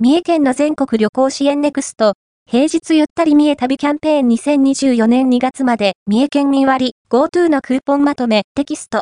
三重県の全国旅行支援ネクスト、平日ゆったり三重旅キャンペーン2024年2月まで、三重県民割、GoTo のクーポンまとめ、テキスト。